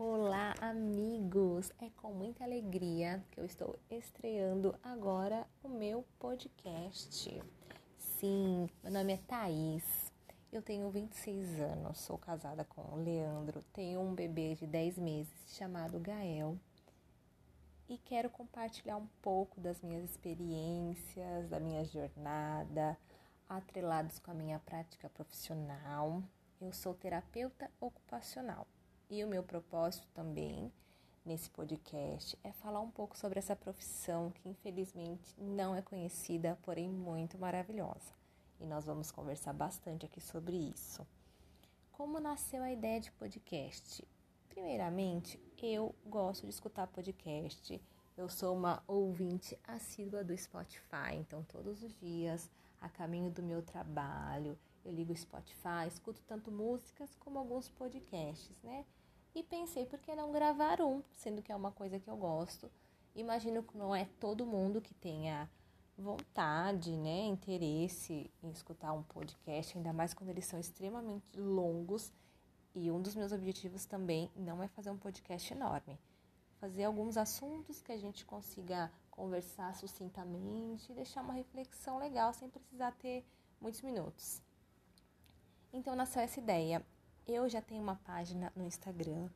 Olá, amigos! É com muita alegria que eu estou estreando agora o meu podcast. Sim, meu nome é Thaís, eu tenho 26 anos, sou casada com o Leandro, tenho um bebê de 10 meses chamado Gael e quero compartilhar um pouco das minhas experiências, da minha jornada, atrelados com a minha prática profissional. Eu sou terapeuta ocupacional e o meu propósito também nesse podcast é falar um pouco sobre essa profissão que infelizmente não é conhecida, porém muito maravilhosa. E nós vamos conversar bastante aqui sobre isso. Como nasceu a ideia de podcast? Primeiramente, eu gosto de escutar podcast. Eu sou uma ouvinte assídua do Spotify, então todos os dias, a caminho do meu trabalho, eu ligo o Spotify, escuto tanto músicas como alguns podcasts, né? E pensei, por que não gravar um, sendo que é uma coisa que eu gosto. Imagino que não é todo mundo que tenha vontade, né, interesse em escutar um podcast, ainda mais quando eles são extremamente longos. E um dos meus objetivos também não é fazer um podcast enorme, fazer alguns assuntos que a gente consiga conversar sucintamente e deixar uma reflexão legal sem precisar ter muitos minutos. Então nasceu essa ideia. Eu já tenho uma página no Instagram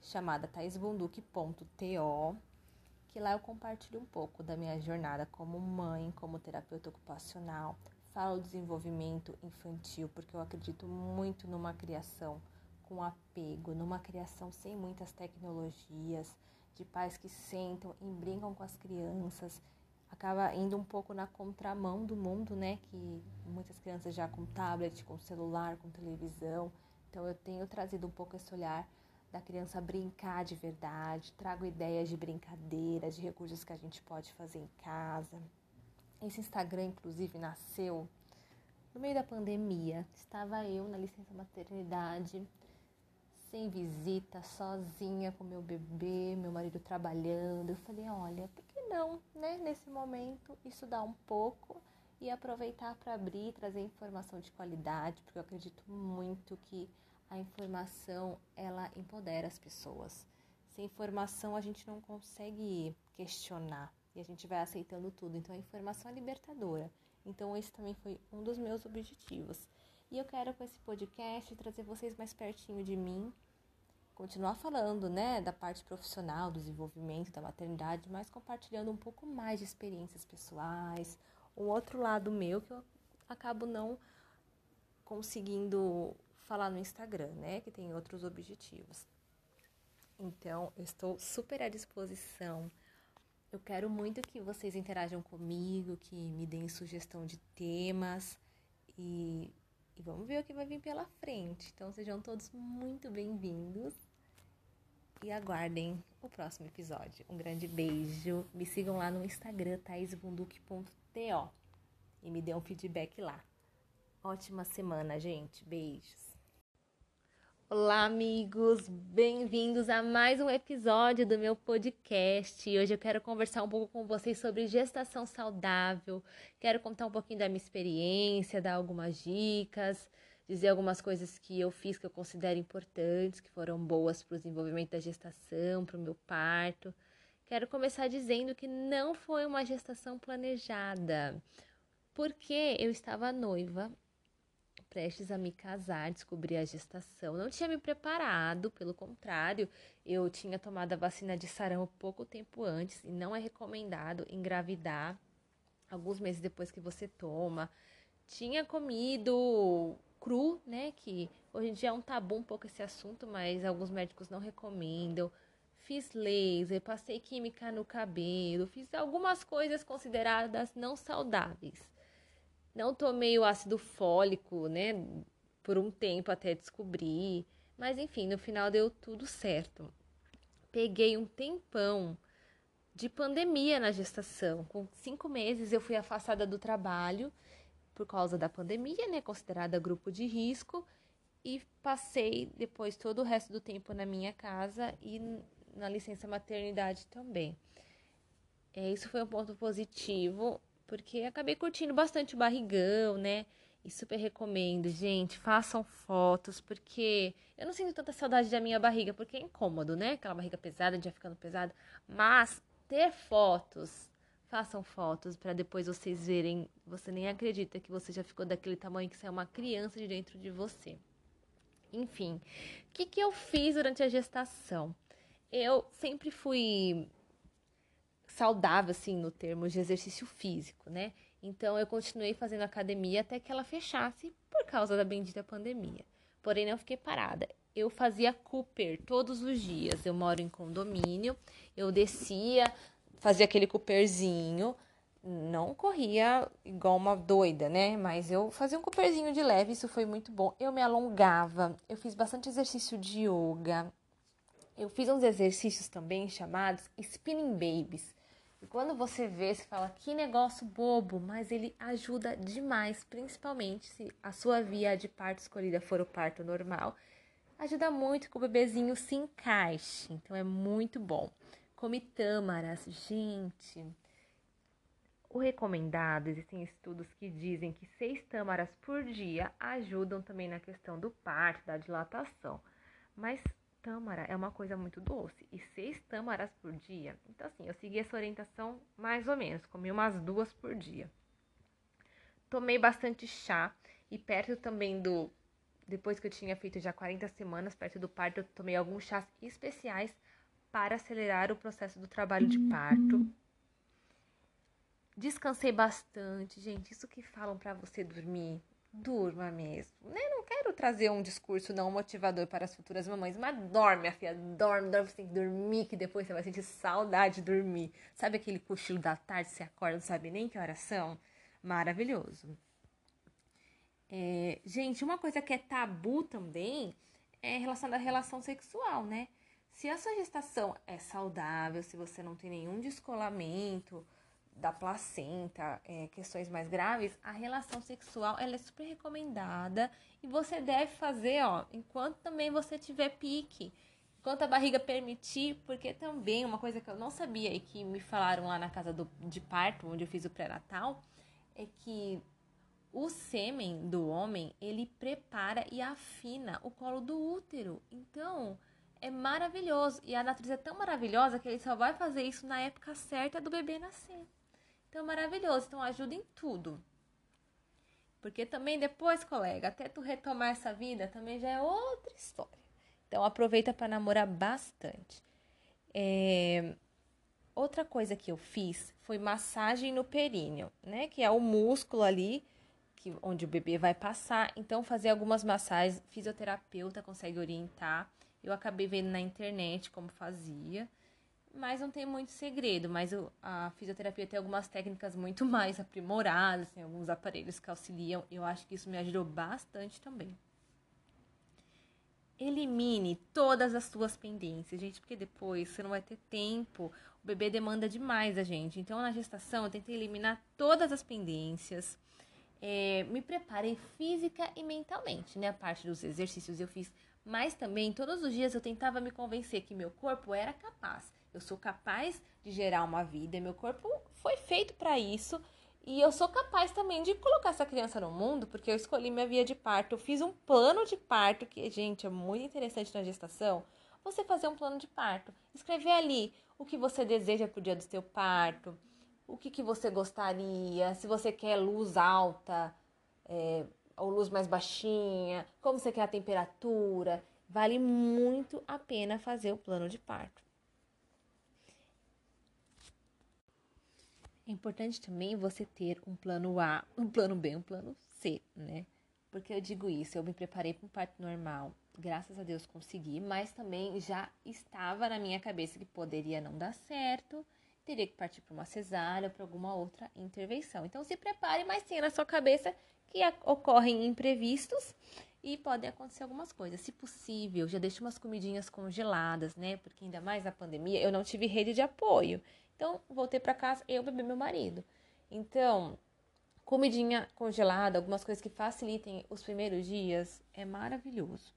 chamada taisbunduque.to, que lá eu compartilho um pouco da minha jornada como mãe, como terapeuta ocupacional, falo desenvolvimento infantil, porque eu acredito muito numa criação com apego, numa criação sem muitas tecnologias, de pais que sentam e brincam com as crianças, acaba indo um pouco na contramão do mundo, né? Que muitas crianças já com tablet, com celular, com televisão. Então eu tenho trazido um pouco esse olhar da criança brincar de verdade, trago ideias de brincadeira, de recursos que a gente pode fazer em casa. Esse Instagram, inclusive, nasceu no meio da pandemia. Estava eu na licença maternidade, sem visita, sozinha com meu bebê, meu marido trabalhando. Eu falei, olha, por que não, né? Nesse momento, estudar um pouco e aproveitar para abrir, trazer informação de qualidade, porque eu acredito muito que a informação ela empodera as pessoas. Sem informação a gente não consegue questionar e a gente vai aceitando tudo. Então a informação é libertadora. Então esse também foi um dos meus objetivos. E eu quero com esse podcast trazer vocês mais pertinho de mim, continuar falando, né, da parte profissional, do desenvolvimento, da maternidade, mas compartilhando um pouco mais de experiências pessoais, um outro lado meu que eu acabo não conseguindo falar no Instagram, né? Que tem outros objetivos. Então, eu estou super à disposição. Eu quero muito que vocês interajam comigo, que me deem sugestão de temas e, e vamos ver o que vai vir pela frente. Então, sejam todos muito bem-vindos e aguardem o próximo episódio. Um grande beijo. Me sigam lá no Instagram, thaisbunduque.to e me dê um feedback lá. Ótima semana, gente. Beijos. Olá, amigos! Bem-vindos a mais um episódio do meu podcast. Hoje eu quero conversar um pouco com vocês sobre gestação saudável. Quero contar um pouquinho da minha experiência, dar algumas dicas, dizer algumas coisas que eu fiz que eu considero importantes, que foram boas para o desenvolvimento da gestação, para o meu parto. Quero começar dizendo que não foi uma gestação planejada, porque eu estava noiva prestes a me casar, descobri a gestação. Não tinha me preparado, pelo contrário, eu tinha tomado a vacina de sarampo pouco tempo antes e não é recomendado engravidar alguns meses depois que você toma. Tinha comido cru, né? Que hoje em dia é um tabu um pouco esse assunto, mas alguns médicos não recomendam. Fiz laser, passei química no cabelo, fiz algumas coisas consideradas não saudáveis. Não tomei o ácido fólico, né? Por um tempo até descobrir. Mas enfim, no final deu tudo certo. Peguei um tempão de pandemia na gestação. Com cinco meses eu fui afastada do trabalho por causa da pandemia, né? Considerada grupo de risco. E passei depois todo o resto do tempo na minha casa e na licença maternidade também. É, isso foi um ponto positivo, porque acabei curtindo bastante o barrigão, né? E super recomendo, gente, façam fotos, porque eu não sinto tanta saudade da minha barriga, porque é incômodo, né? Aquela barriga pesada, já ficando pesada. Mas ter fotos, façam fotos para depois vocês verem. Você nem acredita que você já ficou daquele tamanho que você é uma criança de dentro de você. Enfim, o que, que eu fiz durante a gestação? Eu sempre fui saudável, assim, no termo de exercício físico, né? Então eu continuei fazendo academia até que ela fechasse por causa da bendita pandemia. Porém, não fiquei parada. Eu fazia Cooper todos os dias. Eu moro em condomínio, eu descia, fazia aquele Cooperzinho. Não corria igual uma doida, né? Mas eu fazia um Cooperzinho de leve, isso foi muito bom. Eu me alongava, eu fiz bastante exercício de yoga. Eu fiz uns exercícios também chamados spinning babies e quando você vê, você fala que negócio bobo, mas ele ajuda demais, principalmente se a sua via de parto escolhida for o parto normal. Ajuda muito que o bebezinho se encaixe, então é muito bom. Come tâmaras, gente. O recomendado, existem estudos que dizem que seis tâmaras por dia ajudam também na questão do parto, da dilatação. Mas tâmara é uma coisa muito doce. E seis tâmaras por dia. Então, assim, eu segui essa orientação mais ou menos. Comi umas duas por dia. Tomei bastante chá. E perto também do. Depois que eu tinha feito já 40 semanas, perto do parto, eu tomei alguns chás especiais para acelerar o processo do trabalho de parto. Descansei bastante, gente. Isso que falam para você dormir durma mesmo. Né? Não quero trazer um discurso não motivador para as futuras mamães, mas dorme, minha filha, dorme, dorme, você tem que dormir, que depois você vai sentir saudade de dormir. Sabe aquele cochilo da tarde, você acorda, não sabe nem que horas são? Maravilhoso. É, gente, uma coisa que é tabu também é relacionada à relação sexual, né? Se a sua gestação é saudável, se você não tem nenhum descolamento, da placenta, é, questões mais graves, a relação sexual ela é super recomendada e você deve fazer, ó, enquanto também você tiver pique, enquanto a barriga permitir, porque também uma coisa que eu não sabia e que me falaram lá na casa do, de parto, onde eu fiz o pré-natal, é que o sêmen do homem ele prepara e afina o colo do útero. Então é maravilhoso e a natureza é tão maravilhosa que ele só vai fazer isso na época certa do bebê nascer. Então, maravilhoso. Então, ajuda em tudo. Porque também depois, colega, até tu retomar essa vida, também já é outra história. Então, aproveita para namorar bastante. É... Outra coisa que eu fiz foi massagem no períneo, né? Que é o músculo ali que, onde o bebê vai passar. Então, fazer algumas massagens, fisioterapeuta consegue orientar. Eu acabei vendo na internet como fazia mas não tem muito segredo. Mas a fisioterapia tem algumas técnicas muito mais aprimoradas, tem alguns aparelhos que auxiliam. Eu acho que isso me ajudou bastante também. Elimine todas as suas pendências, gente, porque depois você não vai ter tempo. O bebê demanda demais da gente. Então, na gestação, eu tentei eliminar todas as pendências. É, me preparei física e mentalmente, né? A parte dos exercícios eu fiz, mas também todos os dias eu tentava me convencer que meu corpo era capaz eu sou capaz de gerar uma vida, meu corpo foi feito para isso. E eu sou capaz também de colocar essa criança no mundo, porque eu escolhi minha via de parto. Eu fiz um plano de parto, que, gente, é muito interessante na gestação. Você fazer um plano de parto. Escrever ali o que você deseja pro dia do seu parto, o que, que você gostaria, se você quer luz alta é, ou luz mais baixinha, como você quer a temperatura. Vale muito a pena fazer o plano de parto. É importante também você ter um plano A, um plano B, um plano C, né? Porque eu digo isso, eu me preparei para um parto normal, graças a Deus consegui, mas também já estava na minha cabeça que poderia não dar certo, teria que partir para uma cesárea ou para alguma outra intervenção. Então se prepare, mas tenha na sua cabeça que ocorrem imprevistos e podem acontecer algumas coisas. Se possível, já deixe umas comidinhas congeladas, né? Porque ainda mais na pandemia, eu não tive rede de apoio. Então, voltei para casa, eu bebi meu marido. Então, comidinha congelada, algumas coisas que facilitem os primeiros dias, é maravilhoso.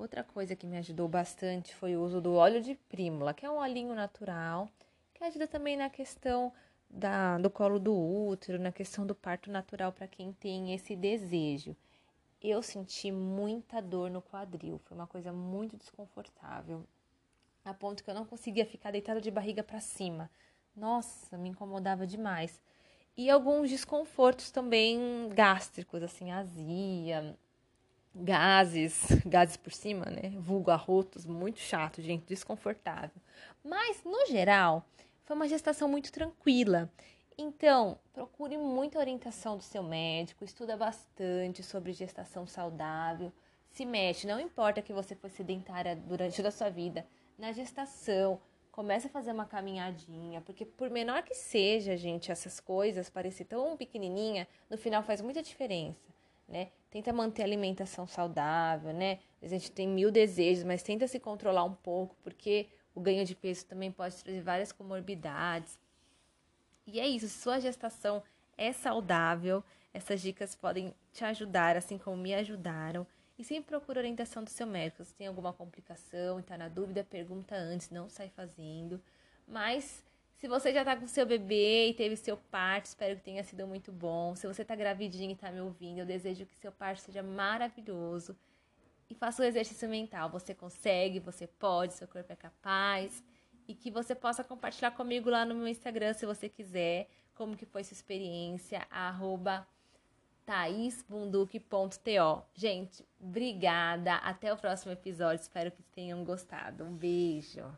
Outra coisa que me ajudou bastante foi o uso do óleo de prímula, que é um olhinho natural, que ajuda também na questão da, do colo do útero, na questão do parto natural para quem tem esse desejo. Eu senti muita dor no quadril, foi uma coisa muito desconfortável, a ponto que eu não conseguia ficar deitada de barriga para cima. Nossa, me incomodava demais. E alguns desconfortos também gástricos, assim, azia, gases, gases por cima, né? Vulgo arrotos, muito chato, gente, desconfortável. Mas, no geral, foi uma gestação muito tranquila. Então, procure muita orientação do seu médico, estuda bastante sobre gestação saudável, se mexe, não importa que você foi sedentária durante toda a sua vida, na gestação, comece a fazer uma caminhadinha, porque por menor que seja, gente, essas coisas, parecer tão pequenininha, no final faz muita diferença, né? Tenta manter a alimentação saudável, né? A gente tem mil desejos, mas tenta se controlar um pouco, porque o ganho de peso também pode trazer várias comorbidades. E é isso, sua gestação é saudável, essas dicas podem te ajudar, assim como me ajudaram. E sempre procure orientação do seu médico. Se tem alguma complicação e está na dúvida, pergunta antes, não sai fazendo. Mas se você já está com seu bebê e teve seu parto, espero que tenha sido muito bom. Se você está gravidinha e está me ouvindo, eu desejo que seu parto seja maravilhoso e faça o exercício mental. Você consegue, você pode, seu corpo é capaz. E que você possa compartilhar comigo lá no meu Instagram, se você quiser, como que foi sua experiência, arroba thaisbunduque.to. Gente, obrigada. Até o próximo episódio. Espero que tenham gostado. Um beijo.